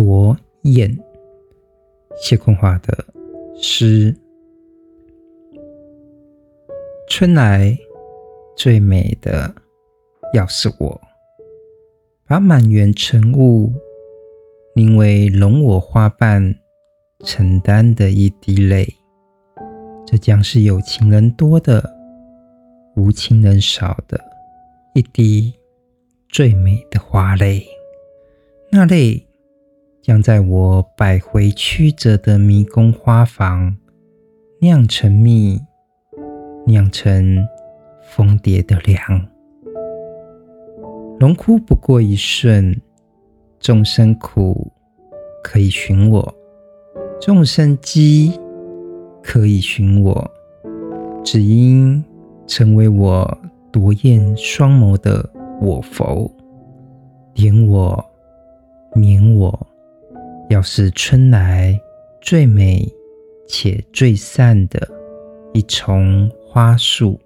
朵雁，谢坤华的诗。春来最美的，要是我把满园晨雾凝为容我花瓣承担的一滴泪，这将是有情人多的，无情人少的一滴最美的花泪。那泪将在我百回曲折的迷宫花房酿成蜜。酿成蜂蝶的粮，荣枯不过一瞬，众生苦可以寻我，众生饥可以寻我，只因成为我夺艳双眸的我否，点我，要是春来最美且最善的一丛花树。